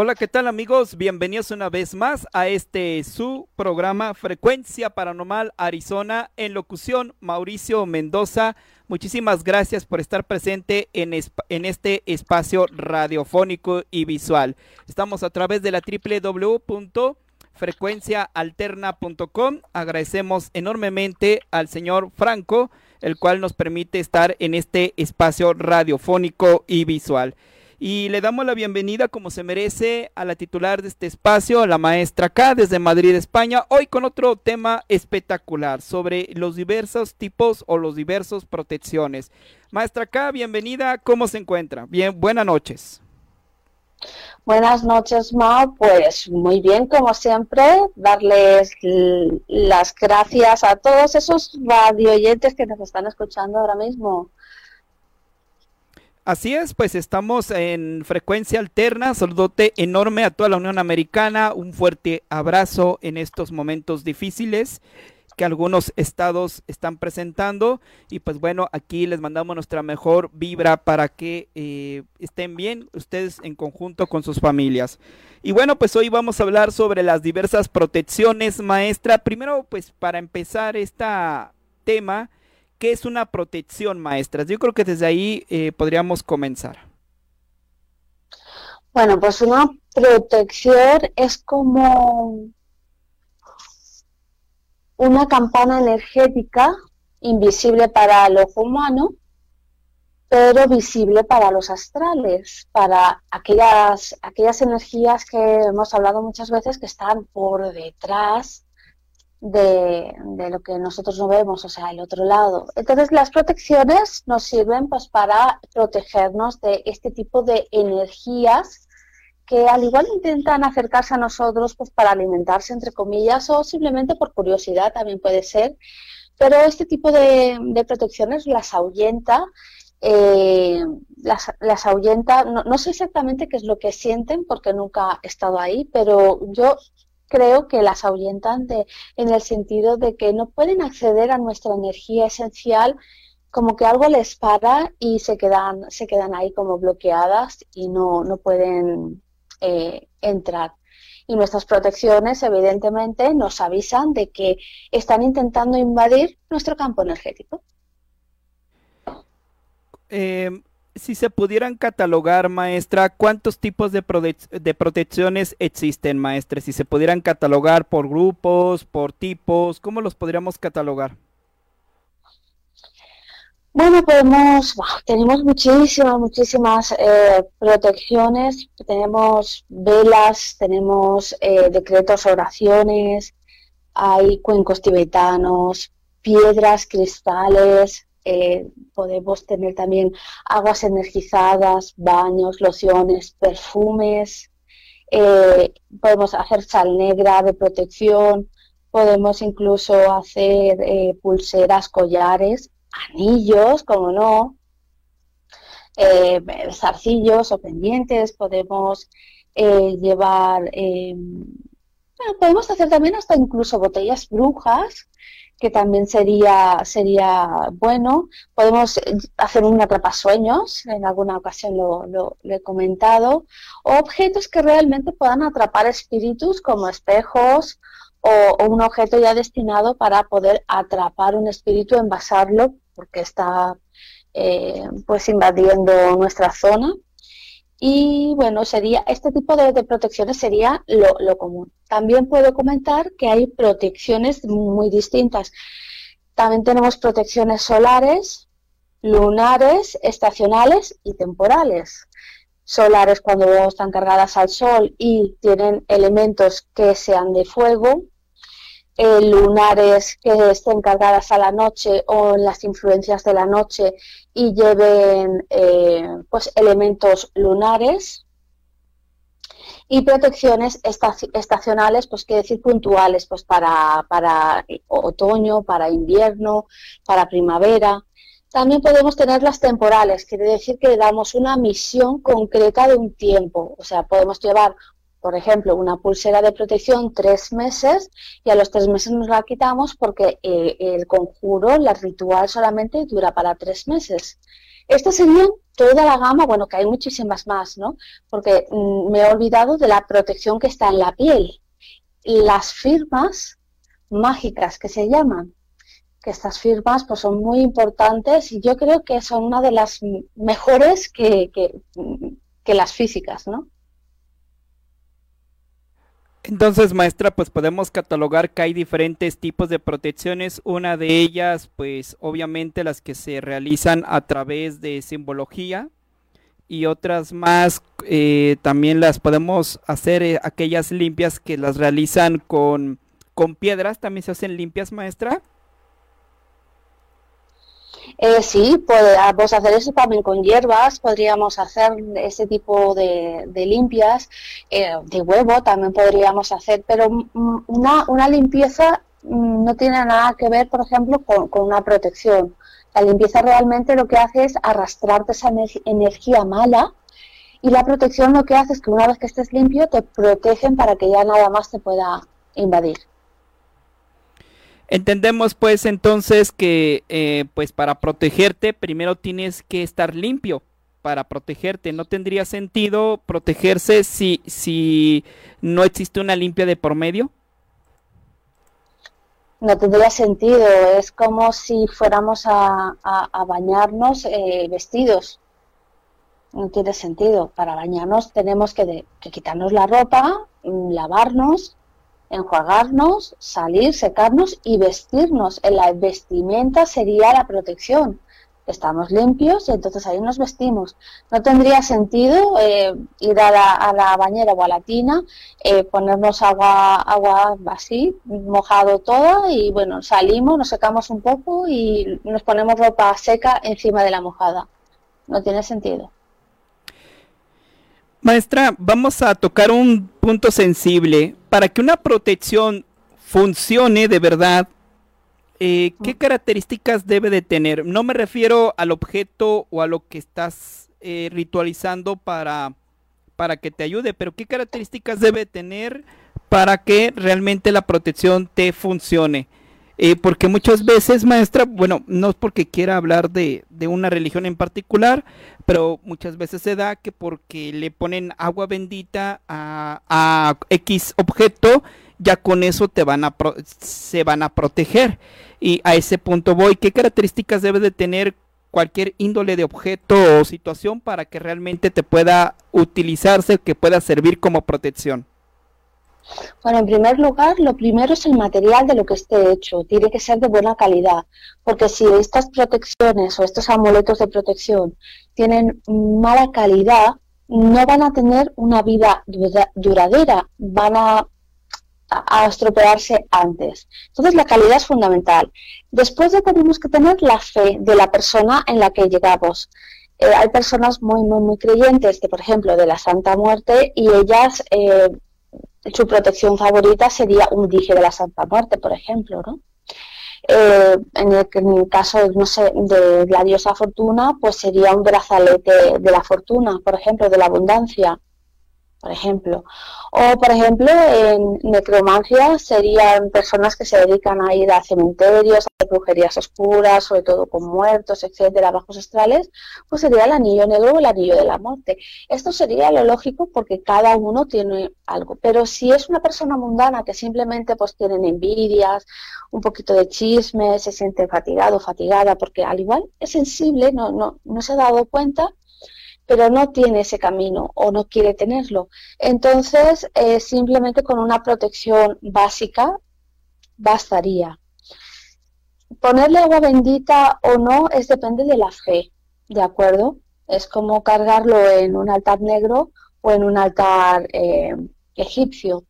Hola, ¿qué tal amigos? Bienvenidos una vez más a este su programa Frecuencia Paranormal Arizona en locución Mauricio Mendoza. Muchísimas gracias por estar presente en, en este espacio radiofónico y visual. Estamos a través de la www.frecuenciaalterna.com. Agradecemos enormemente al señor Franco, el cual nos permite estar en este espacio radiofónico y visual. Y le damos la bienvenida, como se merece, a la titular de este espacio, la maestra K, desde Madrid, España, hoy con otro tema espectacular sobre los diversos tipos o los diversos protecciones. Maestra K, bienvenida, ¿cómo se encuentra? Bien, buenas noches. Buenas noches, Ma. Pues muy bien, como siempre, darles las gracias a todos esos radio oyentes que nos están escuchando ahora mismo. Así es, pues estamos en frecuencia alterna. Saludote enorme a toda la Unión Americana. Un fuerte abrazo en estos momentos difíciles que algunos estados están presentando. Y pues bueno, aquí les mandamos nuestra mejor vibra para que eh, estén bien ustedes en conjunto con sus familias. Y bueno, pues hoy vamos a hablar sobre las diversas protecciones, maestra. Primero, pues para empezar este tema ¿Qué es una protección, maestras? Yo creo que desde ahí eh, podríamos comenzar. Bueno, pues una protección es como una campana energética invisible para el ojo humano, pero visible para los astrales, para aquellas, aquellas energías que hemos hablado muchas veces que están por detrás de, lo que nosotros no vemos, o sea, el otro lado. Entonces, las protecciones nos sirven pues para protegernos de este tipo de energías que al igual intentan acercarse a nosotros pues para alimentarse, entre comillas, o simplemente por curiosidad también puede ser. Pero este tipo de, protecciones las ahuyenta eh, las, las, ahuyenta, no, no, sé exactamente qué es lo que sienten porque nunca he estado ahí, pero yo creo que las ahuyentan de, en el sentido de que no pueden acceder a nuestra energía esencial, como que algo les para y se quedan, se quedan ahí como bloqueadas y no, no pueden eh, entrar. Y nuestras protecciones, evidentemente, nos avisan de que están intentando invadir nuestro campo energético. Eh, si se pudieran catalogar, maestra, ¿cuántos tipos de, de protecciones existen, maestra? Si se pudieran catalogar por grupos, por tipos, ¿cómo los podríamos catalogar? Bueno, podemos, tenemos muchísimas, muchísimas eh, protecciones, tenemos velas, tenemos eh, decretos, oraciones, hay cuencos tibetanos, piedras, cristales, eh, podemos tener también aguas energizadas, baños, lociones, perfumes, podemos hacer sal negra de protección, podemos incluso hacer pulseras, collares anillos, como no, eh, zarcillos o pendientes, podemos eh, llevar, eh, bueno, podemos hacer también hasta incluso botellas brujas, que también sería, sería bueno. Podemos hacer un atrapasueños, en alguna ocasión lo, lo, he comentado, o objetos que realmente puedan atrapar espíritus como espejos o, un objeto ya destinado para poder atrapar un espíritu, envasarlo, porque está eh, pues invadiendo nuestra zona. Y bueno, sería este tipo de, protecciones sería lo, lo, común. También puedo comentar que hay protecciones muy distintas. También tenemos protecciones solares, lunares, estacionales y temporales. Solares cuando están cargadas al sol y tienen elementos que sean de fuego, eh, lunares que estén cargadas a la noche o en las influencias de la noche y lleven eh, pues elementos lunares y protecciones estacionales, pues quiere decir puntuales, pues para, para otoño, para invierno, para primavera. También podemos tener las temporales, quiere decir que damos una misión concreta de un tiempo, o sea, podemos llevar por ejemplo, una pulsera de protección tres meses y a los tres meses nos la quitamos porque eh, el conjuro, la ritual solamente dura para tres meses. Esta sería toda la gama, bueno, que hay muchísimas más, ¿no? Porque mm, me he olvidado de la protección que está en la piel. Las firmas mágicas que se llaman, que estas firmas pues son muy importantes y yo creo que son una de las mejores que, que las físicas, ¿no? Entonces, maestra, pues podemos catalogar que hay diferentes tipos de protecciones. Una de ellas, pues obviamente las que se realizan a través de simbología y otras más eh, también las podemos hacer eh, aquellas limpias que las realizan con, con piedras. También se hacen limpias, maestra. Eh, sí, podemos hacer eso también con hierbas, podríamos hacer ese tipo de, limpias, eh, de huevo también podríamos hacer, pero una, una limpieza mm, no tiene nada que ver, por ejemplo, con, una protección. La limpieza realmente lo que hace es arrastrarte esa energía mala y la protección lo que hace es que una vez que estés limpio te protegen para que ya nada más te pueda invadir. Entendemos pues entonces que eh, pues para protegerte primero tienes que estar limpio para protegerte. No tendría sentido protegerse si, si no existe una limpia de por medio. No tendría sentido, es como si fuéramos a, bañarnos eh, vestidos. No tiene sentido. Para bañarnos tenemos que, que quitarnos la ropa, lavarnos enjuagarnos, salir, secarnos y vestirnos. En la vestimenta sería la protección. Estamos limpios y entonces ahí nos vestimos. No tendría sentido eh, ir a la, bañera o a la tina, eh, ponernos agua, agua así, mojado toda y bueno, salimos, nos secamos un poco y nos ponemos ropa seca encima de la mojada. No tiene sentido. Maestra, vamos a tocar un punto sensible. Para que una protección funcione de verdad, eh, ¿qué características debe de tener? No me refiero al objeto o a lo que estás eh, ritualizando para, para que te ayude, pero ¿qué características debe tener para que realmente la protección te funcione? Eh, porque muchas veces, maestra, bueno, no es porque quiera hablar de, una religión en particular, pero muchas veces se da que porque le ponen agua bendita a, X objeto, ya con eso te van a se van a proteger. Y a ese punto voy, ¿qué características debe de tener cualquier índole de objeto o situación para que realmente te pueda utilizarse, que pueda servir como protección? Bueno, en primer lugar, lo primero es el material de lo que esté hecho. Tiene que ser de buena calidad, porque si estas protecciones o estos amuletos de protección tienen mala calidad, no van a tener una vida duradera, van a, estropearse antes. Entonces, la calidad es fundamental. Después ya tenemos que tener la fe de la persona en la que llegamos. Eh, hay personas muy, muy, muy creyentes, de, por ejemplo, de la Santa Muerte, y ellas eh, su protección favorita sería un dije de la Santa Muerte, por ejemplo, ¿no? Eh, en, el, caso, no de la diosa Fortuna, pues sería un brazalete de la fortuna, por ejemplo, de la abundancia por ejemplo. O, por ejemplo, en necromancia serían personas que se dedican a ir a cementerios, a brujerías oscuras, sobre todo con muertos, etcétera, bajos astrales, pues sería el anillo negro o el anillo de la muerte. Esto sería lo lógico porque cada uno tiene algo. Pero si es una persona mundana que simplemente pues tienen envidias, un poquito de chisme, se siente fatigado, fatigada, porque al igual es sensible, no, no, no se ha dado cuenta, pero no tiene ese camino o no quiere tenerlo. Entonces, eh, simplemente con una protección básica bastaría. Ponerle agua bendita o no es depende de la fe, ¿de acuerdo? Es como cargarlo en un altar negro o en un altar eh, egipcio.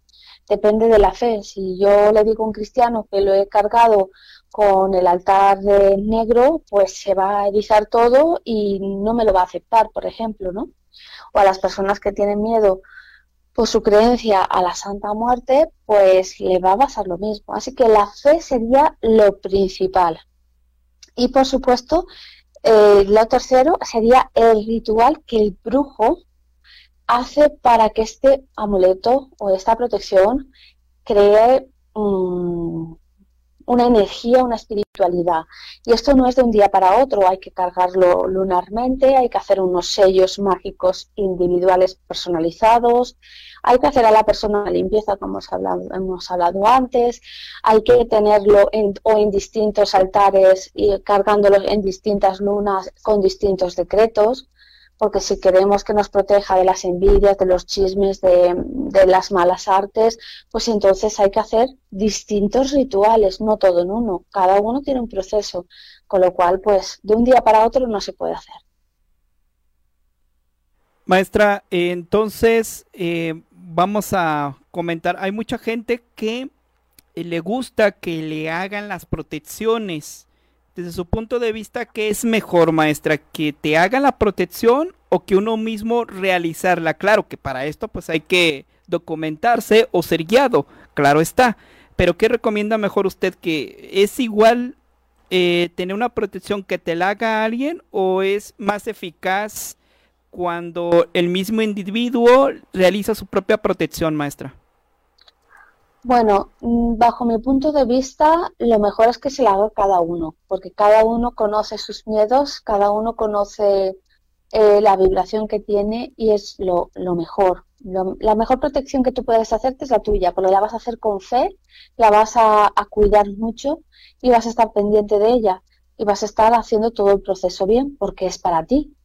Depende de la fe. Si yo le digo a un cristiano que lo he cargado con el altar de negro, pues se va a erizar todo y no me lo va a aceptar, por ejemplo, ¿no? O a las personas que tienen miedo por su creencia a la Santa Muerte, pues le va a pasar lo mismo. Así que la fe sería lo principal. Y por supuesto, eh, lo tercero sería el ritual que el brujo hace para que este amuleto o esta protección cree una energía, una espiritualidad. Y esto no es de un día para otro, hay que cargarlo lunarmente, hay que hacer unos sellos mágicos individuales personalizados, hay que hacer a la persona la limpieza, como hemos hablado, hemos hablado antes, hay que tenerlo en, o en distintos altares y cargándolo en distintas lunas con distintos decretos porque si queremos que nos proteja de las envidias, de los chismes, de, las malas artes, pues entonces hay que hacer distintos rituales, no todo en uno. Cada uno tiene un proceso, con lo cual, pues de un día para otro no se puede hacer. Maestra, entonces eh, vamos a comentar, hay mucha gente que le gusta que le hagan las protecciones desde su punto de vista, ¿qué es mejor, maestra? ¿Que te haga la protección o que uno mismo realizarla? Claro que para esto pues hay que documentarse o ser guiado, claro está. Pero ¿qué recomienda mejor usted? ¿Que es igual eh, tener una protección que te la haga alguien o es más eficaz cuando el mismo individuo realiza su propia protección, maestra? Bueno, mm, bajo mi punto de vista, lo mejor es que se la haga cada uno, porque cada uno conoce sus miedos, cada uno conoce eh, la vibración que tiene y es lo, mejor. la mejor protección que tú puedes hacerte es la tuya, porque la vas a hacer con fe, la vas a cuidar mucho y vas a estar pendiente de ella y vas a estar haciendo todo el proceso bien, porque es para ti,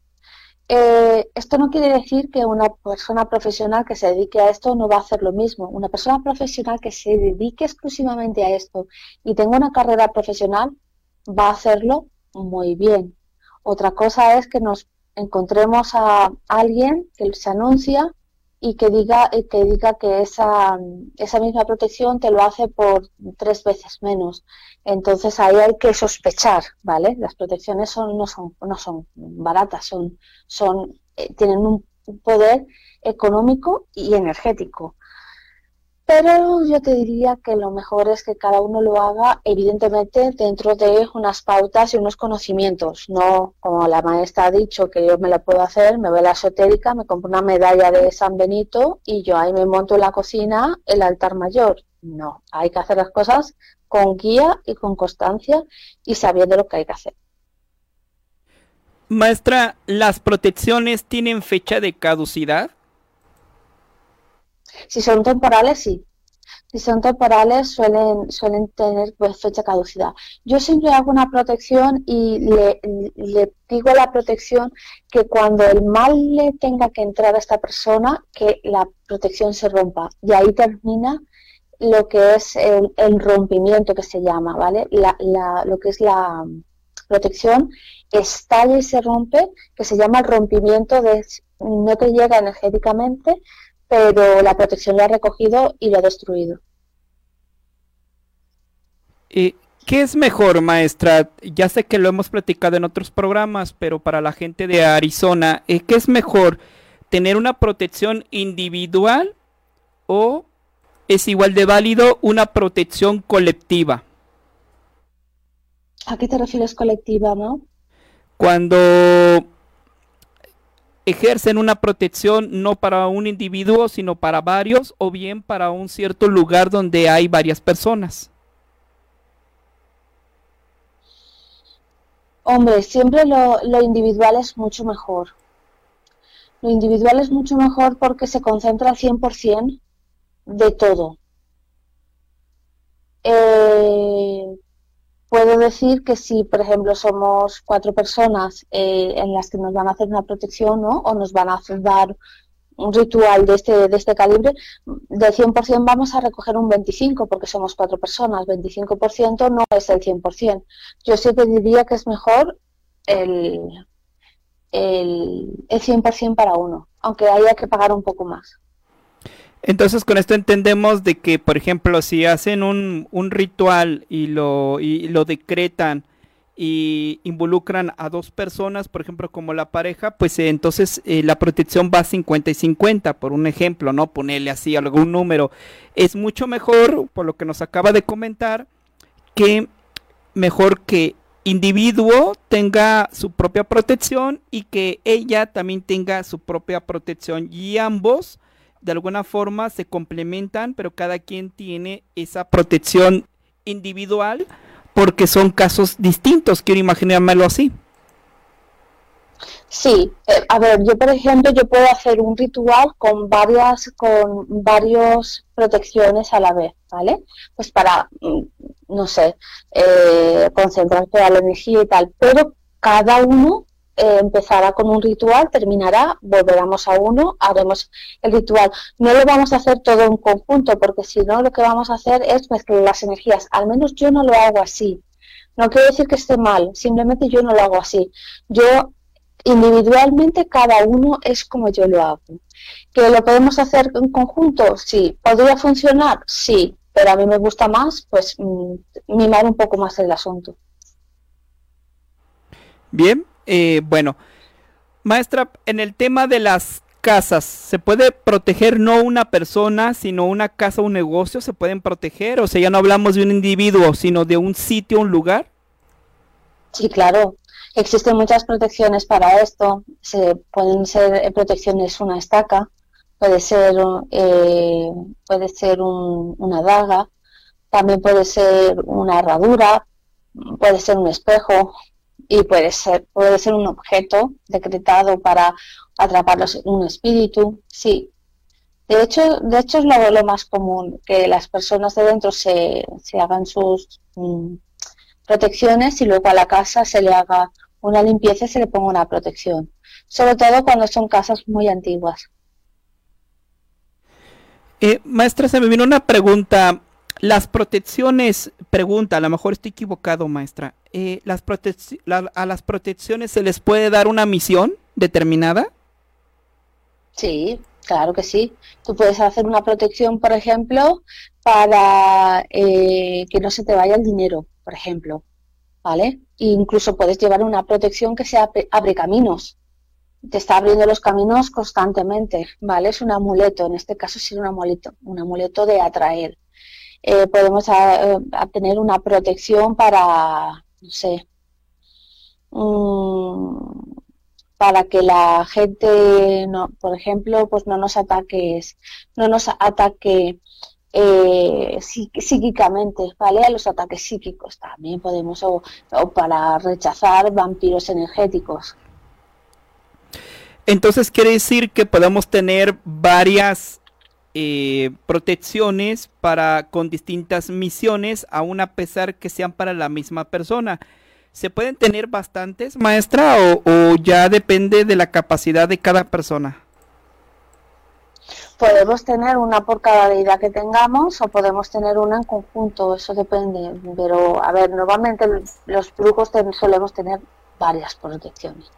eh, esto no quiere decir que una persona profesional que se dedique a esto no va a hacer lo mismo. Una persona profesional que se dedique exclusivamente a esto y tenga una carrera profesional va a hacerlo muy bien. Otra cosa es que nos encontremos a alguien que se anuncia y que diga, que, diga que esa, esa misma protección te lo hace por tres veces menos. Entonces ahí hay que sospechar, ¿vale? Las protecciones son, no, son, no son baratas, son, son, eh, tienen un poder económico y energético. Pero yo te diría que lo mejor es que cada uno lo haga, evidentemente, dentro de unas pautas y unos conocimientos. No como la maestra ha dicho que yo me lo puedo hacer, me voy a la esotérica, me compro una medalla de San Benito y yo ahí me monto en la cocina el altar mayor. No, hay que hacer las cosas con guía y con constancia y sabiendo lo que hay que hacer. Maestra, ¿las protecciones tienen fecha de caducidad? Si son temporales, sí. si son temporales suelen, suelen tener pues, fecha caducidad. Yo siempre hago una protección y le, digo a la protección que cuando el mal le tenga que entrar a esta persona, que la protección se rompa. Y ahí termina lo que es el, rompimiento que se llama, ¿vale? lo que es la protección estalla y se rompe, que se llama el rompimiento de no te llega energéticamente, pero la protección lo ha recogido y lo ha destruido. ¿Y ¿Qué es mejor, maestra? Ya sé que lo hemos platicado en otros programas, pero para la gente de Arizona, eh, ¿qué es mejor? ¿Tener una protección individual o es igual de válido una protección colectiva? ¿A qué te refieres colectiva, no? Cuando ejercen una protección no para un individuo, sino para varios, o bien para un cierto lugar donde hay varias personas. Hombre, siempre lo, individual es mucho mejor. Lo individual es mucho mejor porque se concentra al 100% de todo. Eh, puedo decir que si, por ejemplo, somos cuatro personas eh, en las que nos van a hacer una protección ¿no? o nos van a dar un ritual de este, de este calibre, del 100% vamos a recoger un 25% porque somos cuatro personas, 25% no es el 100%. Yo siempre diría que es mejor el, el, el 100% para uno, aunque haya que pagar un poco más. Entonces con esto entendemos de que, por ejemplo, si hacen un, un ritual y lo, y lo decretan y involucran a dos personas, por ejemplo, como la pareja, pues eh, entonces eh, la protección va 50 y 50, por un ejemplo, ¿no? Ponerle así algún número. Es mucho mejor, por lo que nos acaba de comentar, que mejor que individuo tenga su propia protección y que ella también tenga su propia protección y ambos de alguna forma se complementan, pero cada quien tiene esa protección individual porque son casos distintos, quiero imaginármelo así. Sí, eh, a ver, yo por ejemplo, yo puedo hacer un ritual con varias, con varios protecciones a la vez, ¿vale? Pues para, mm, no sé, eh, concentrar toda la energía y tal, pero cada uno eh, empezará con un ritual, terminará, volveremos a uno, haremos el ritual. No lo vamos a hacer todo en conjunto, porque si no, lo que vamos a hacer es mezclar las energías. Al menos yo no lo hago así. No quiero decir que esté mal, simplemente yo no lo hago así. Yo individualmente cada uno es como yo lo hago. ¿Que lo podemos hacer en conjunto? Sí. ¿Podría funcionar? Sí. Pero a mí me gusta más, pues, mm, mimar un poco más el asunto. Bien, eh, bueno, maestra, en el tema de las casas, ¿se puede proteger no una persona, sino una casa o un negocio? ¿Se pueden proteger? O sea, ya no hablamos de un individuo, sino de un sitio, un lugar. Sí, claro. Existen muchas protecciones para esto. Se pueden ser protecciones una estaca, puede ser, eh, puede ser una daga, también puede ser una herradura, puede ser un espejo, y puede ser, puede ser un objeto decretado para atraparlos un espíritu, sí. De hecho, de hecho es lo, más común, que las personas de dentro se, se hagan sus mm, protecciones y luego a la casa se le haga una limpieza y se le ponga una protección. Sobre todo cuando son casas muy antiguas. Eh, maestra, se me vino una pregunta. Las protecciones, pregunta, a lo mejor estoy equivocado, maestra. Eh, las a las protecciones se les puede dar una misión determinada? Sí, claro que sí. Tú puedes hacer una protección, por ejemplo, para eh, que no se te vaya el dinero, por ejemplo. ¿Vale? E incluso puedes llevar una protección que sea abre caminos. Te está abriendo los caminos constantemente, ¿vale? Es un amuleto, en este caso sí un amuleto, un amuleto de atraer. Eh, podemos eh, obtener una protección para, no sé, mm, para que la gente, no, por ejemplo, pues no nos ataque, no nos ataque eh, psíquicamente, ¿vale? A los ataques psíquicos también podemos, o, para rechazar vampiros energéticos. Entonces quiere decir que podemos tener varias eh, protecciones para con distintas misiones, aun a pesar que sean para la misma persona. ¿Se pueden tener bastantes, maestra, o, ya depende de la capacidad de cada persona? Podemos tener una por cada deidad que tengamos o podemos tener una en conjunto, eso depende. Pero, a ver, normalmente los brujos solemos tener varias protecciones.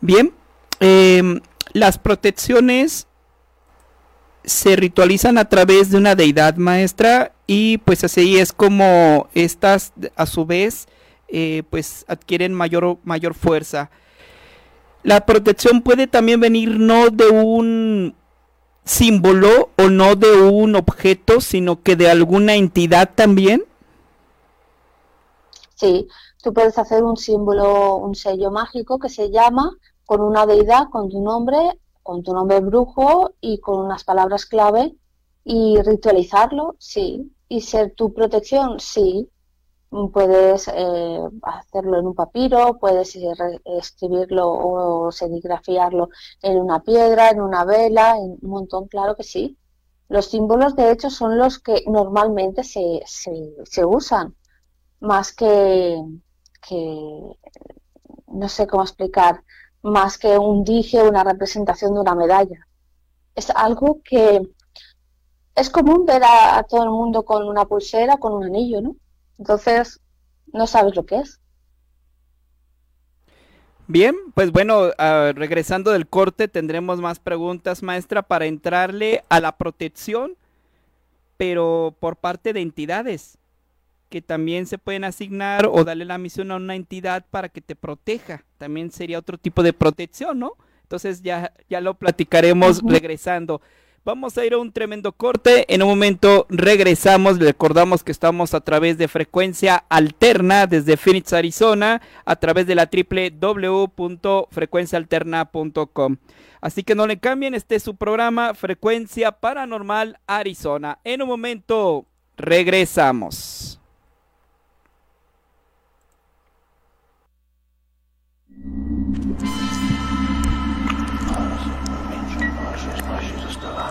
Bien, em, las protecciones se ritualizan a través de una deidad maestra y pues así es como estas a su vez eh, pues adquieren mayor, mayor fuerza. La protección puede también venir no de un símbolo o no de un objeto, sino que de alguna entidad también. Sí, tú puedes hacer un símbolo, un sello mágico que se llama con una deidad, con tu nombre con tu nombre brujo y con unas palabras clave y ritualizarlo, sí. Y ser tu protección, sí. Puedes eh, hacerlo en un papiro, puedes eh, escribirlo o serigrafiarlo en una piedra, en una vela, en un montón, claro que sí. Los símbolos, de hecho, son los que normalmente se, se, usan, más que, que, no sé cómo explicar, más que un dije o una representación de una medalla. Es algo que es común ver a, todo el mundo con una pulsera, con un anillo, ¿no? Entonces, no sabes lo que es. Bien, pues bueno, ah, regresando del corte tendremos más preguntas, maestra, para entrarle a la protección, pero por parte de entidades que también se pueden asignar o darle la misión a una entidad para que te proteja. También sería otro tipo de protección, ¿no? Entonces ya, ya lo platicaremos regresando. Vamos a ir a un tremendo corte. En un momento regresamos. Recordamos que estamos a través de frecuencia alterna desde Phoenix, Arizona, a través de la www.frecuenciaalterna.com. Así que no le cambien, este es su programa Frecuencia Paranormal Arizona. En un momento regresamos.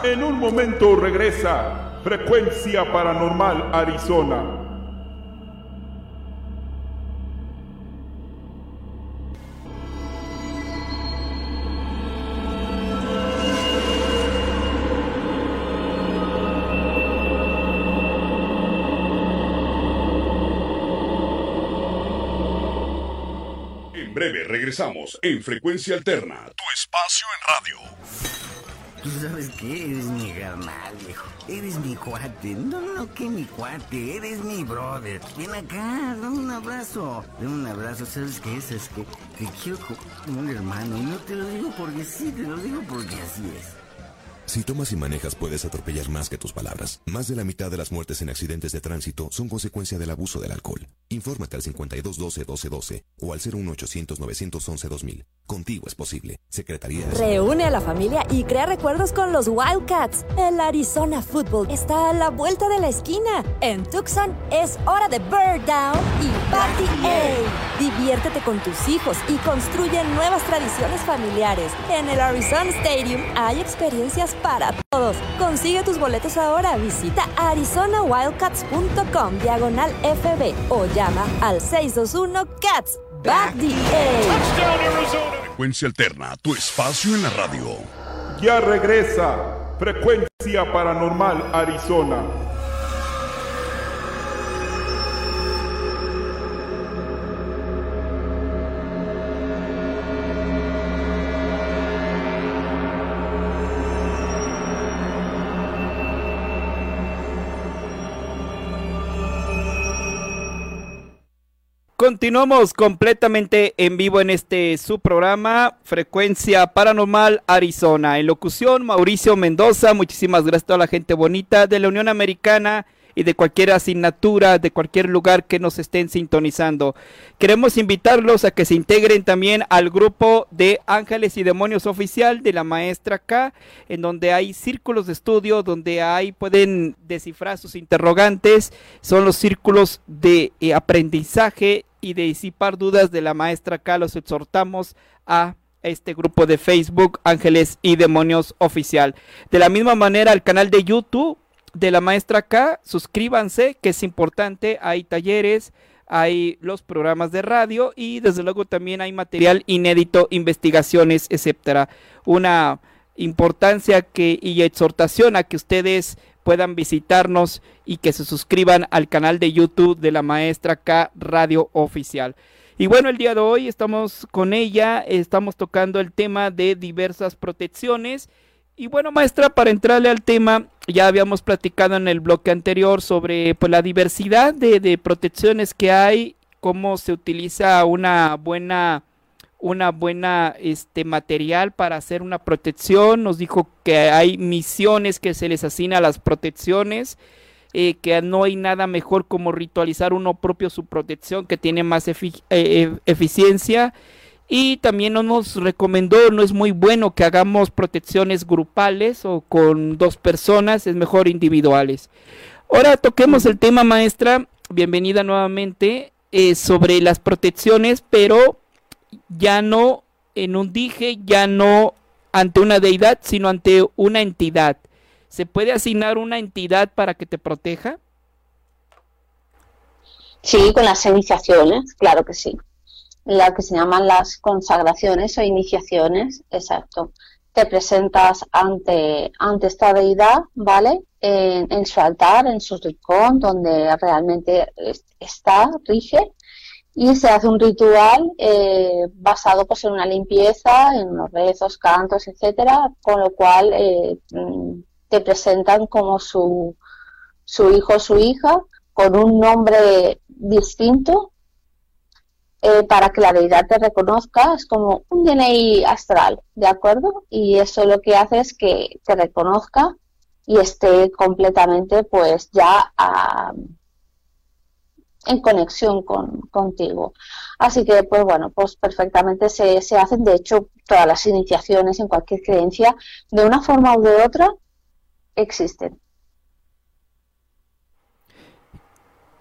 En un momento regresa Frecuencia Paranormal Arizona. En breve regresamos en Frecuencia Alterna, tu espacio en radio. Tú sabes que eres mi carnal, viejo. Eres mi cuate. No, no, que mi cuate. Eres mi brother. Ven acá, dame un abrazo. Dame un abrazo. ¿Sabes qué es? Es que te quiero como un hermano. Y no te lo digo porque sí, te lo digo porque así es. Si tomas y manejas puedes atropellar más que tus palabras. Más de la mitad de las muertes en accidentes de tránsito son consecuencia del abuso del alcohol. Infórmate al 5212-1212 o al 01800-911-2000. Contigo es posible. Secretaría de... Reúne a la familia y crea recuerdos con los Wildcats. El Arizona Football está a la vuelta de la esquina. En Tucson es hora de Bird Down y Party A. Diviértete con tus hijos y construye nuevas tradiciones familiares. En el Arizona Stadium hay experiencias para todos. Consigue tus boletos ahora. Visita arizonawildcats.com diagonal FB o llama al 621 Cats. Back the Frecuencia alterna, tu espacio en la radio. Ya regresa Frecuencia Paranormal Arizona. Continuamos completamente en vivo en este su programa Frecuencia Paranormal Arizona. En locución Mauricio Mendoza, muchísimas gracias a toda la gente bonita de la Unión Americana y de cualquier asignatura, de cualquier lugar que nos estén sintonizando. Queremos invitarlos a que se integren también al grupo de Ángeles y Demonios Oficial de la maestra K, en donde hay círculos de estudio, donde ahí pueden descifrar sus interrogantes. Son los círculos de eh, aprendizaje y de disipar dudas de la maestra acá, los exhortamos a este grupo de Facebook Ángeles y Demonios Oficial. De la misma manera al canal de YouTube de la maestra K, suscríbanse que es importante, hay talleres, hay los programas de radio y desde luego también hay material inédito, investigaciones, etcétera. Una importancia que y exhortación a que ustedes puedan visitarnos y que se suscriban al canal de YouTube de la maestra K Radio Oficial. Y bueno, el día de hoy estamos con ella, estamos tocando el tema de diversas protecciones. Y bueno, maestra, para entrarle al tema, ya habíamos platicado en el bloque anterior sobre pues, la diversidad de, de protecciones que hay, cómo se utiliza una buena una buena este material para hacer una protección. Nos dijo que hay misiones que se les asigna a las protecciones, eh, que no hay nada mejor como ritualizar uno propio su protección, que tiene más eh, eh, eficiencia. Y también nos recomendó, no es muy bueno que hagamos protecciones grupales o con dos personas, es mejor individuales. Ahora toquemos el tema, maestra. Bienvenida nuevamente sobre las protecciones, pero ya no en un dije, ya no ante una deidad, sino ante una entidad. ¿Se puede asignar una entidad para que te proteja? Sí, con las iniciaciones, claro que sí. La que se llaman las consagraciones o iniciaciones, exacto. Te presentas ante, ante esta deidad, ¿vale? En, en su altar, en su rincón, donde realmente está, rige, y se hace un ritual eh, basado pues en una limpieza, en los rezos, cantos, etcétera, con lo cual eh, mm, te presentan como su, su hijo o su hija con un nombre distinto eh, para que la deidad te reconozca, es como un DNI astral, ¿de acuerdo? Y eso lo que hace es que te reconozca y esté completamente pues ya a, en conexión con, contigo. Así que, pues bueno, pues perfectamente se, se hacen, de hecho, todas las iniciaciones en cualquier creencia, de una forma u de otra, existen.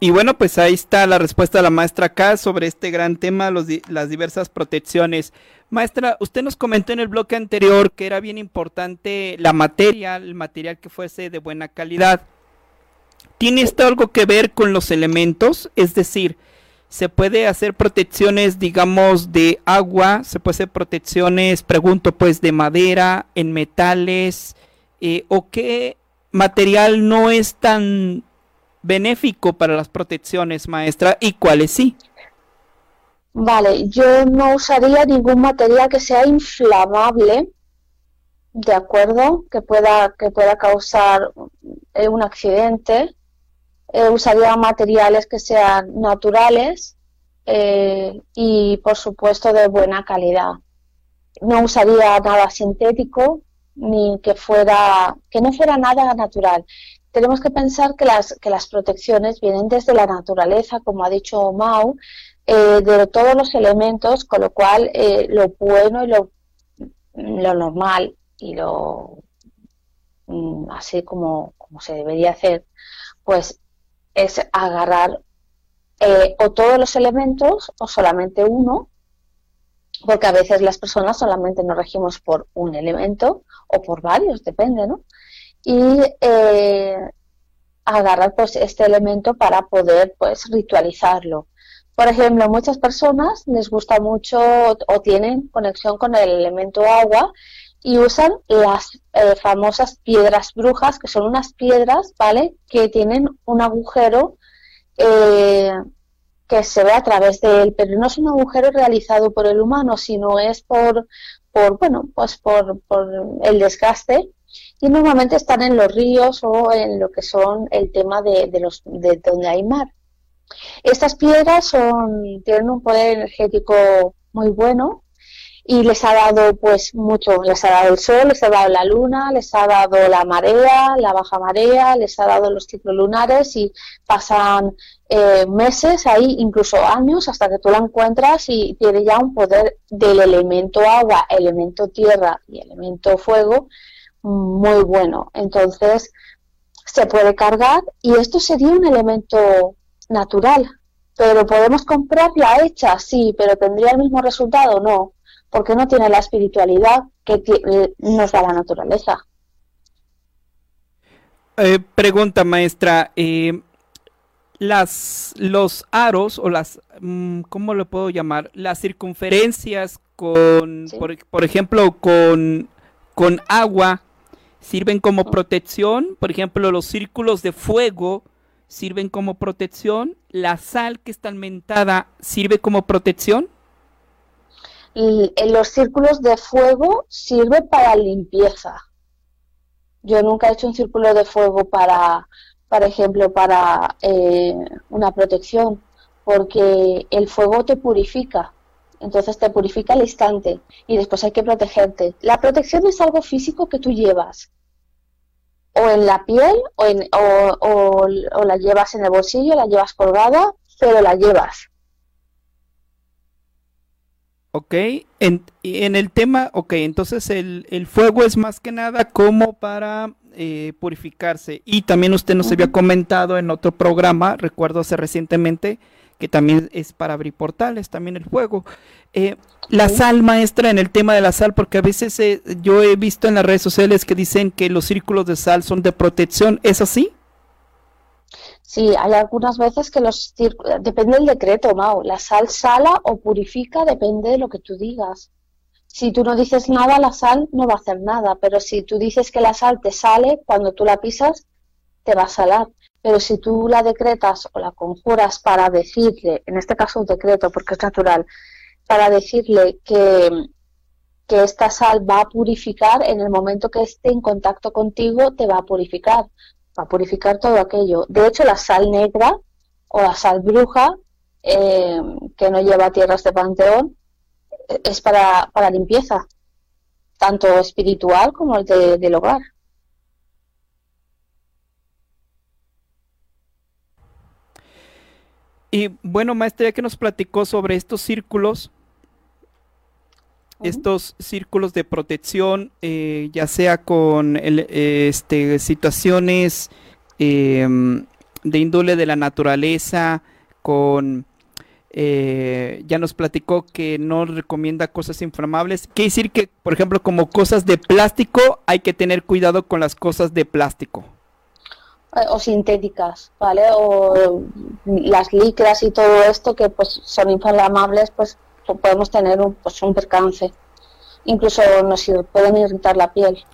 Y bueno, pues ahí está la respuesta de la maestra acá sobre este gran tema, las diversas protecciones. Maestra, usted nos comentó en el bloque anterior que era bien importante la materia, el material que fuese de buena calidad. ¿Tiene esto algo que ver con los elementos? Es decir, se puede hacer protecciones, digamos, de agua, se puede hacer protecciones, pregunto, pues, de madera, en metales, eh, o qué material no es tan benéfico para las protecciones, maestra, y cuáles sí. Vale, yo no usaría ningún material que sea inflamable, de acuerdo, que pueda, que pueda causar eh, un accidente eh, usaría materiales que sean naturales eh, y por supuesto de buena calidad. No usaría nada sintético ni que fuera que no fuera nada natural. Tenemos que pensar que las que las protecciones vienen desde la naturaleza, como ha dicho Mau, de todos los elementos, con lo cual lo bueno y lo, lo normal y lo mm, así como, como se debería hacer, pues es agarrar eh, o todos los elementos o solamente uno, porque a veces las personas solamente nos regimos por un elemento o por varios, depende, ¿no? Y eh, agarrar pues este elemento para poder pues ritualizarlo. Por ejemplo, muchas personas les gusta mucho o tienen conexión con el elemento agua y usan las eh, famosas piedras brujas, que son unas piedras, ¿vale? Que tienen un agujero eh, que se ve a través de él, pero no es un agujero realizado por el humano, sino es por, por bueno, pues por, por el desgaste y normalmente están en los ríos o en lo que son el tema de, de los de donde hay mar. Estas piedras son tienen un poder energético muy bueno y les ha dado pues mucho, les ha dado el sol, les ha dado la luna, les ha dado la marea, la baja marea, les ha dado los ciclos lunares y pasan eh, meses ahí, incluso años, hasta que tú la encuentras y tiene ya un poder del elemento agua, elemento tierra y elemento fuego muy bueno. Entonces se puede cargar y esto sería un elemento natural, pero podemos comprarla hecha, sí, pero tendría el mismo resultado, no porque no tiene la espiritualidad que nos da la naturaleza. Eh, pregunta, maestra. Eh, las, los aros o las, mm, ¿cómo lo puedo llamar? Las circunferencias con, por, ejemplo, con, con agua sirven como protección. Por ejemplo, los círculos de fuego sirven como protección. La sal que está almentada sirve como protección. En los círculos de fuego sirve para limpieza. Yo nunca he hecho un círculo de fuego para, por ejemplo, para eh, una protección, porque el fuego te purifica, entonces te purifica al instante y después hay que protegerte. La protección es algo físico que tú llevas, o en la piel, o, en, o la llevas en el bolsillo, la llevas colgada, pero la llevas. Ok, en, en, el tema, ok, entonces el, el, fuego es más que nada como para eh, purificarse. Y también usted nos había comentado en otro programa, recuerdo hace recientemente, que también es para abrir portales, también el fuego. Eh, la sal, maestra, en el tema de la sal, porque a veces eh, yo he visto en las redes sociales que dicen que los círculos de sal son de protección, ¿es así? Sí, hay algunas veces que los depende del decreto, Mau. La sal sala o purifica, depende de lo que tú digas. Si tú no dices nada, la sal no va a hacer nada, pero si tú dices que la sal te sale, cuando tú la pisas, te va a salar. Pero si tú la decretas o la conjuras para decirle, en este caso un decreto porque es natural, para decirle que, que esta sal va a purificar, en el momento que esté en contacto contigo, te va a purificar purificar todo aquello. De hecho, la sal negra o la sal bruja, eh, que no lleva tierras de panteón, es para, para limpieza, tanto espiritual como el de, del hogar. Y bueno, maestra, ya que nos platicó sobre estos círculos, estos círculos de protección, eh, ya sea con este, situaciones em, de índole de la naturaleza, con eh, ya nos platicó que no recomienda cosas inflamables. Quiere decir que, por ejemplo, como cosas de plástico, hay que tener cuidado con las cosas de plástico. Eh, o sintéticas, ¿vale? O las licras y todo esto que pues son inflamables, pues podemos tener un, pues, un percance. Incluso nos pueden irritar la piel.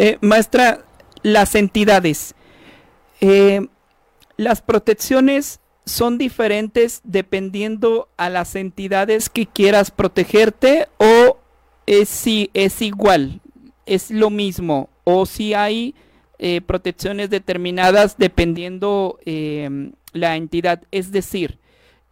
Eh, maestra, las entidades. Eh, las protecciones son diferentes dependiendo a las entidades que quieras protegerte o es, si, es igual, es lo mismo o si hay eh, protecciones determinadas dependiendo la entidad. Es decir,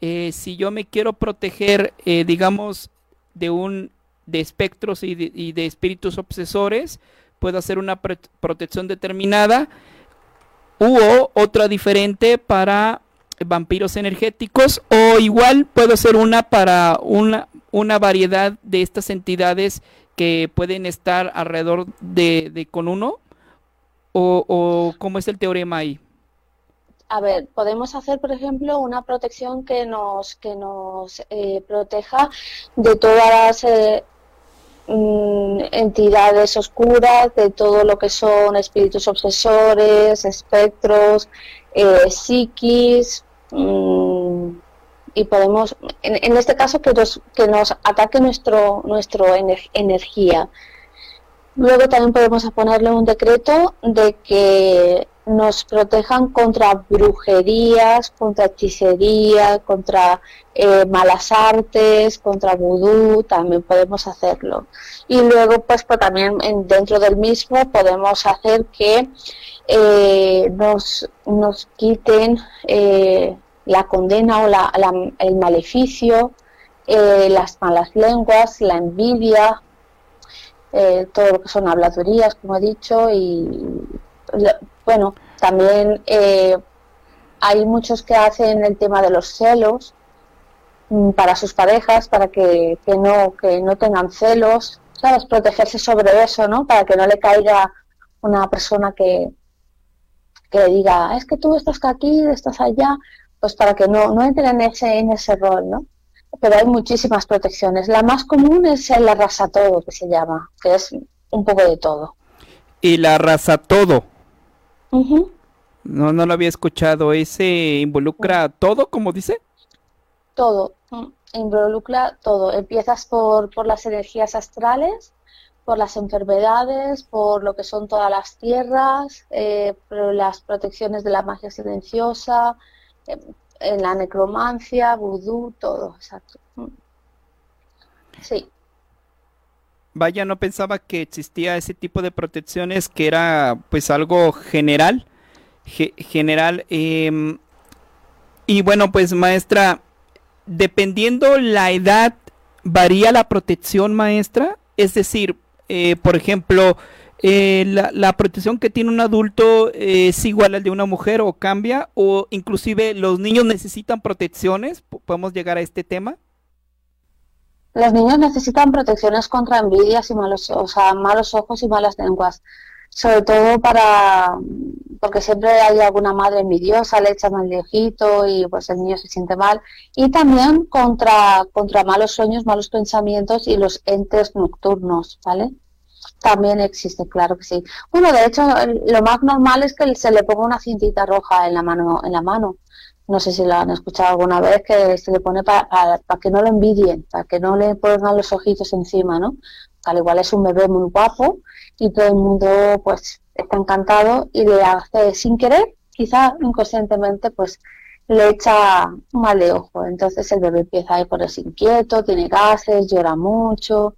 eh, si yo me quiero proteger, eh, digamos, de un de espectros y de, espíritus obsesores, puedo hacer una protección determinada u otra diferente para vampiros energéticos o igual puedo hacer una para una, una variedad de estas entidades que pueden estar alrededor de, de con uno o, o cómo es el teorema ahí a ver, podemos hacer, por ejemplo, una protección que nos, que nos eh, proteja de todas las eh, mm, entidades oscuras, de todo lo que son espíritus obsesores, espectros, eh, psiquis, mm, y podemos, en, este caso, que nos, que nos ataque nuestro, nuestro energía. Luego también podemos ponerle un decreto de que nos protejan contra brujerías, contra hechicería, contra eh, malas artes, contra vudú, también podemos hacerlo. Y luego, pues, pues también dentro del mismo podemos hacer que eh, nos, nos quiten eh, la condena o la, el maleficio, las malas lenguas, la envidia, todo lo que son habladurías, como he dicho, y bueno, también eh, hay muchos que hacen el tema de los celos mm, para sus parejas, para que, no, que no tengan celos, ¿sabes? Protegerse sobre eso, ¿no? Para que no le caiga una persona que, que le diga, es que tú estás aquí, estás allá, pues para que no, no entren en ese, en ese rol, ¿no? pero hay muchísimas protecciones. La más común es el arrasa todo, que se llama, que es un poco de todo. ¿Y la arrasa todo? No, no lo había escuchado. ¿Ese involucra todo, como dice? Todo, mm, involucra todo. Empiezas por, por las energías astrales, por las enfermedades, por lo que son todas las tierras, eh, por las protecciones de la magia silenciosa, eh, en la necromancia, vudú, todo, exacto. Mm. Sí. Vaya, no pensaba que existía ese tipo de protecciones que era pues algo general, general. Em, y bueno, pues maestra, dependiendo la edad, ¿varía la protección maestra? Es decir, eh, por ejemplo, eh, la, protección que tiene un adulto es igual al de una mujer o cambia o inclusive los niños necesitan protecciones podemos llegar a este tema los niños necesitan protecciones contra envidias y malos o sea malos ojos y malas lenguas sobre todo para porque siempre hay alguna madre envidiosa le echan al viejito y pues el niño se siente mal y también contra contra malos sueños malos pensamientos y los entes nocturnos vale también existe, claro que sí. Bueno, de hecho, lo más normal es que se le ponga una cintita roja en la mano. En la mano. No sé si lo han escuchado alguna vez, que se le pone para, para, que no lo envidien, para que no le pongan los ojitos encima, ¿no? Al igual es un bebé muy guapo y todo el mundo pues está encantado y le hace sin querer, quizá inconscientemente, pues le echa mal de ojo. Entonces el bebé empieza a ir por ponerse inquieto, tiene gases, llora mucho,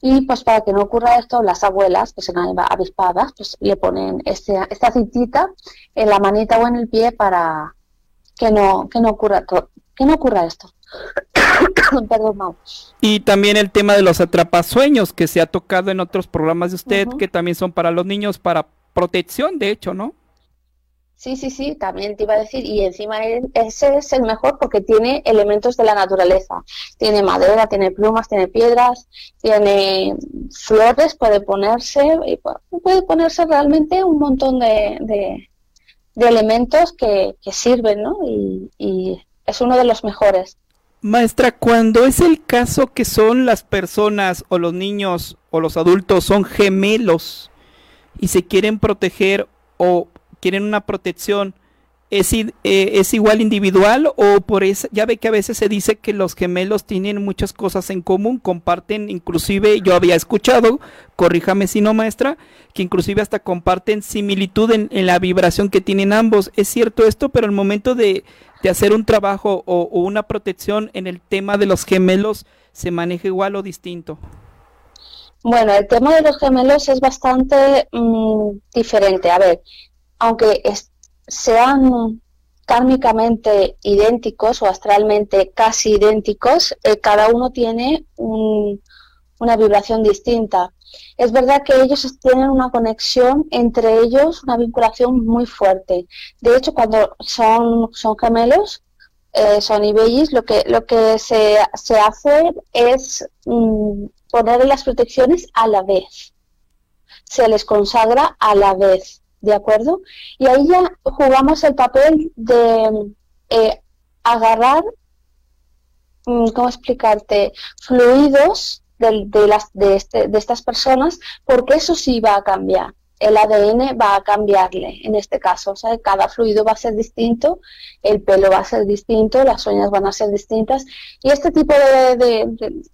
y pues para que no ocurra esto, las abuelas, que son avispadas, pues le ponen este, esta cintita en la manita o en el pie para que no, que no ocurra que no ocurra esto. Perdón, Y también el tema de los atrapasueños que se ha tocado en otros programas de usted, que también son para los niños, para protección, de hecho, ¿no? Sí, sí, sí, también te iba a decir, y encima ese es el mejor porque tiene elementos de la naturaleza. Tiene madera, tiene plumas, tiene piedras, tiene flores, puede ponerse, puede ponerse realmente un montón de, elementos que, sirven, ¿no? Y, y es uno de los mejores. Maestra, cuando es el caso que son las personas o los niños o los adultos son gemelos y se quieren proteger o quieren una protección, ¿es, eh, es igual individual o por eso, ya ve que a veces se dice que los gemelos tienen muchas cosas en común, comparten, inclusive yo había escuchado, corríjame si no maestra, que inclusive hasta comparten similitud en, la vibración que tienen ambos. Es cierto esto, pero el momento de, hacer un trabajo o, una protección en el tema de los gemelos se maneja igual o distinto. Bueno, el tema de los gemelos es bastante mm, diferente. A ver, aunque sean kármicamente idénticos o astralmente casi idénticos, eh, cada uno tiene una vibración distinta. Es verdad que ellos tienen una conexión entre ellos, una vinculación muy fuerte. De hecho, cuando son, son gemelos, eh, son ibellis, lo que, lo que se, hace es mm, poner las protecciones a la vez. Se les consagra a la vez. ¿De acuerdo? Y ahí ya jugamos el papel de eh, agarrar, mm, ¿cómo explicarte?, fluidos de, las, de, este, de estas personas, porque eso sí va a cambiar. El ADN va a cambiarle en este caso, o sea, cada fluido va a ser distinto, el pelo va a ser distinto, las uñas van a ser distintas y este tipo de,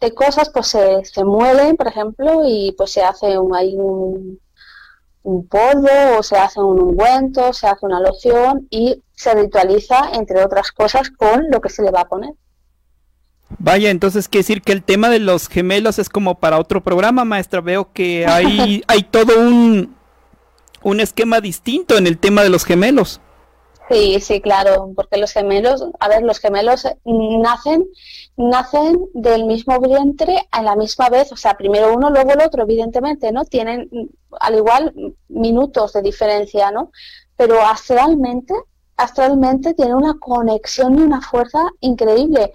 de, cosas pues se, se mueven, por ejemplo, y pues se hace un, hay un, un polvo o se hace un ungüento, se hace una loción y se ritualiza, entre otras cosas, con lo que se le va a poner. Vaya, entonces quiere decir que el tema de los gemelos es como para otro programa, maestra. Veo que hay, hay todo un, un esquema distinto en el tema de los gemelos. Sí, sí, claro, porque los gemelos, a ver, los gemelos nacen nacen del mismo vientre a la misma vez, o sea, primero uno, luego el otro, evidentemente, ¿no? Tienen al igual minutos de diferencia, ¿no? Pero astralmente, astralmente tiene una conexión y una fuerza increíble.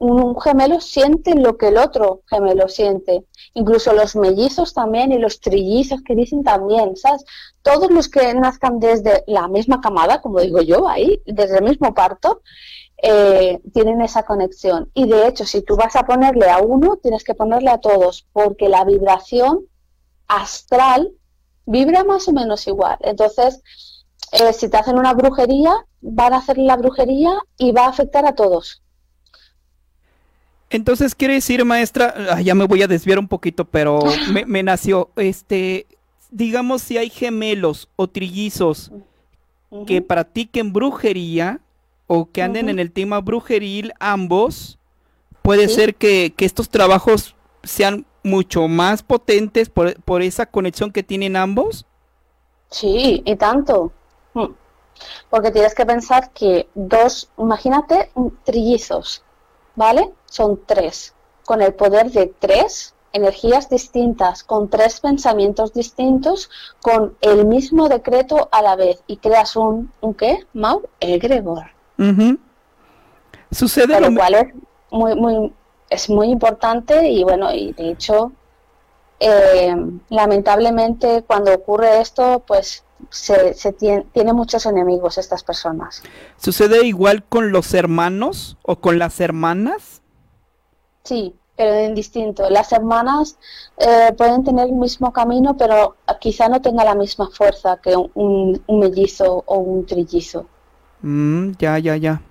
Un gemelo siente lo que el otro gemelo siente. Incluso los mellizos también y los trillizos que dicen también, ¿sabes? Todos los que nazcan desde la misma camada, como digo yo, ahí, desde el mismo parto, eh, tienen esa conexión. Y de hecho, si tú vas a ponerle a uno, tienes que ponerle a todos, porque la vibración astral vibra más o menos igual. Entonces, eh, si te hacen una brujería, van a hacer la brujería y va a afectar a todos. Entonces quiere decir, maestra, ah, ya me voy a desviar un poquito, pero me, nació, este, digamos si hay gemelos o trillizos que practiquen brujería o que anden en el tema brujeril ambos, puede ser que, estos trabajos sean mucho más potentes por, por, esa conexión que tienen ambos. Sí, y tanto. Mm. Porque tienes que pensar que dos, imagínate trillizos, ¿vale? Son tres, con el poder de tres energías distintas, con tres pensamientos distintos, con el mismo decreto a la vez, y creas un, ¿un qué? Mau egregor. Sucede lo cual es muy, muy, es muy importante y bueno, y de hecho, eh, lamentablemente cuando ocurre esto, pues se, tiene, muchos enemigos estas personas. ¿Sucede igual con los hermanos o con las hermanas? Sí, pero en distinto. Las hermanas eh, pueden tener el mismo camino, pero quizá no tenga la misma fuerza que un, mellizo o un trillizo. Mm, ya, ya, ya.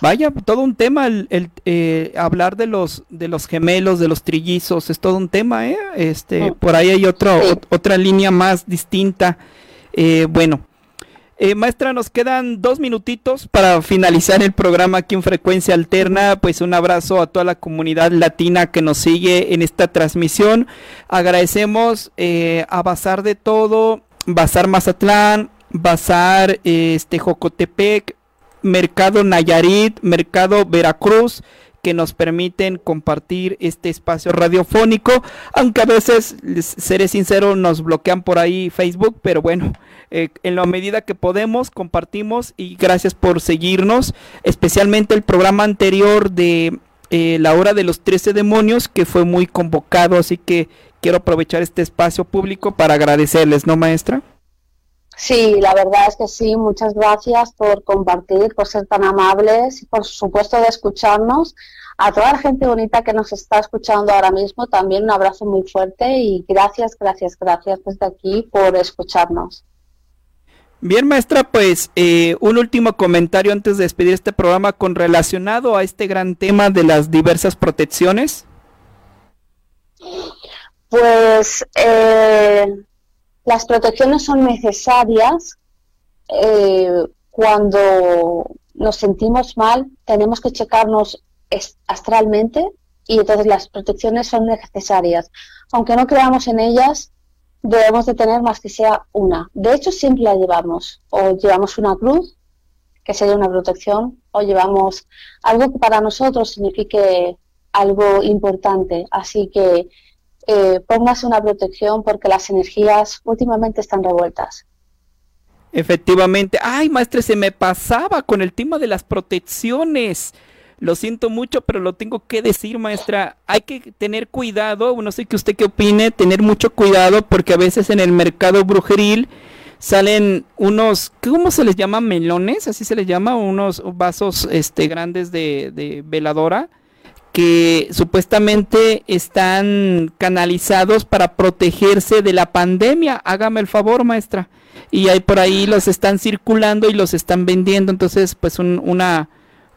Vaya, todo un tema el, eh, hablar de los de los gemelos, de los trillizos, es todo un tema, ¿eh? Este, mm. por ahí hay otro, otra línea más distinta. Eh, bueno, eh, maestra, nos quedan dos minutitos para finalizar el programa aquí en Frecuencia Alterna. Pues un abrazo a toda la comunidad latina que nos sigue en esta transmisión. Agradecemos a Bazar de Todo, Bazar Mazatlán, Bazar este, Jocotepec, Mercado Nayarit, Mercado Veracruz, que nos permiten compartir este espacio radiofónico, aunque a veces, seré sincero, nos bloquean por ahí Facebook, pero bueno, eh, en la medida que podemos, compartimos y gracias por seguirnos, especialmente el programa anterior de eh, La Hora de los Trece Demonios, que fue muy convocado, así que quiero aprovechar este espacio público para agradecerles, ¿no, maestra? Sí, la verdad es que sí. Muchas gracias por compartir, por ser tan amables y por supuesto de escucharnos. A toda la gente bonita que nos está escuchando ahora mismo, también un abrazo muy fuerte y gracias, gracias, gracias desde aquí por escucharnos. Bien, maestra, pues eh, un último comentario antes de despedir este programa con relacionado a este gran tema de las diversas protecciones. Pues eh, las protecciones son necesarias eh, cuando nos sentimos mal, tenemos que checarnos astralmente y entonces las protecciones son necesarias. Aunque no creamos en ellas, debemos de tener más que sea una. De hecho, siempre la llevamos. O llevamos una cruz, que sería una protección, o llevamos algo que para nosotros signifique algo importante. Así que eh, póngase una protección porque las energías últimamente están revueltas. Efectivamente. Ay, maestre, se me pasaba con el tema de las protecciones. Lo siento mucho, pero lo tengo que decir, maestra. Hay que tener cuidado, no sé qué usted qué opine, tener mucho cuidado porque a veces en el mercado brujeril salen unos, ¿cómo se les llama? Melones, así se les llama, unos vasos este grandes de, de veladora que supuestamente están canalizados para protegerse de la pandemia. Hágame el favor, maestra. Y ahí por ahí los están circulando y los están vendiendo. Entonces, pues un, una,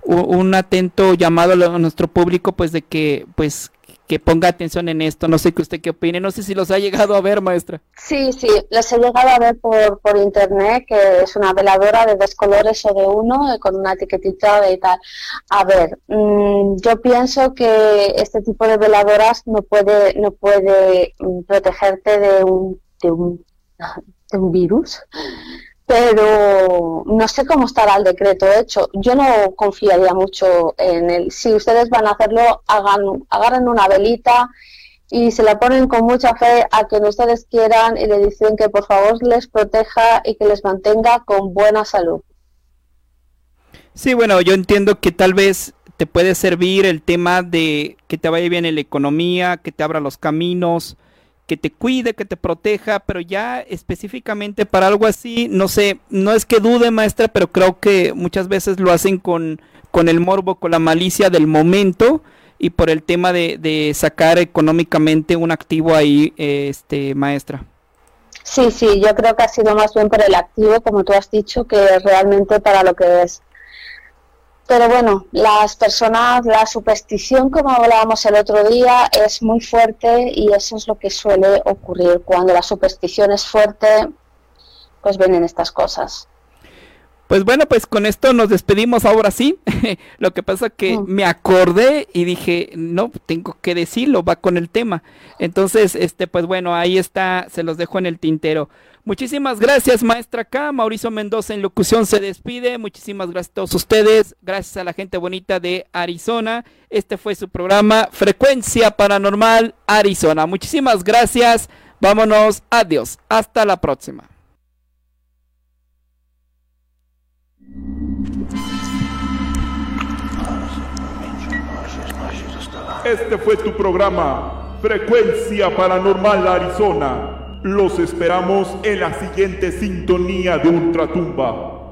un atento llamado a nuestro público, pues de que, pues que ponga atención en esto. No sé qué usted qué opine. No sé si los ha llegado a ver, maestra. Sí, sí, los he llegado a ver por, por internet, que es una veladora de dos colores o de uno, eh, con una etiquetita de tal. A ver, mm, yo pienso que este tipo de veladoras no puede, no puede mm, protegerte de un, de un, de un virus pero no sé cómo estará el decreto hecho. Yo no confiaría mucho en él. Si ustedes van a hacerlo, hagan, agarren una velita y se la ponen con mucha fe a quien ustedes quieran y le dicen que por favor les proteja y que les mantenga con buena salud. Sí, bueno, yo entiendo que tal vez te puede servir el tema de que te vaya bien en la economía, que te abra los caminos, que te cuide, que te proteja, pero ya específicamente para algo así, no sé, no es que dude maestra, pero creo que muchas veces lo hacen con, con el morbo, con la malicia del momento y por el tema de, de sacar económicamente un activo ahí, este maestra. Sí, sí, yo creo que ha sido más bien por el activo, como tú has dicho, que realmente para lo que es. Pero bueno, las personas, la superstición, como hablábamos el otro día, es muy fuerte y eso es lo que suele ocurrir. Cuando la superstición es fuerte, pues vienen estas cosas. Pues bueno, pues con esto nos despedimos ahora sí. Lo que pasa que mm. me acordé y dije, no, tengo que decirlo, va con el tema. Entonces, este, pues bueno, ahí está, se los dejo en el tintero. Muchísimas gracias, maestra K. Mauricio Mendoza en locución se despide. Muchísimas gracias a todos ustedes. Gracias a la gente bonita de Arizona. Este fue su programa Frecuencia Paranormal Arizona. Muchísimas gracias. Vámonos. Adiós. Hasta la próxima. Este fue tu programa Frecuencia Paranormal Arizona. Los esperamos en la siguiente sintonía de Ultratumba.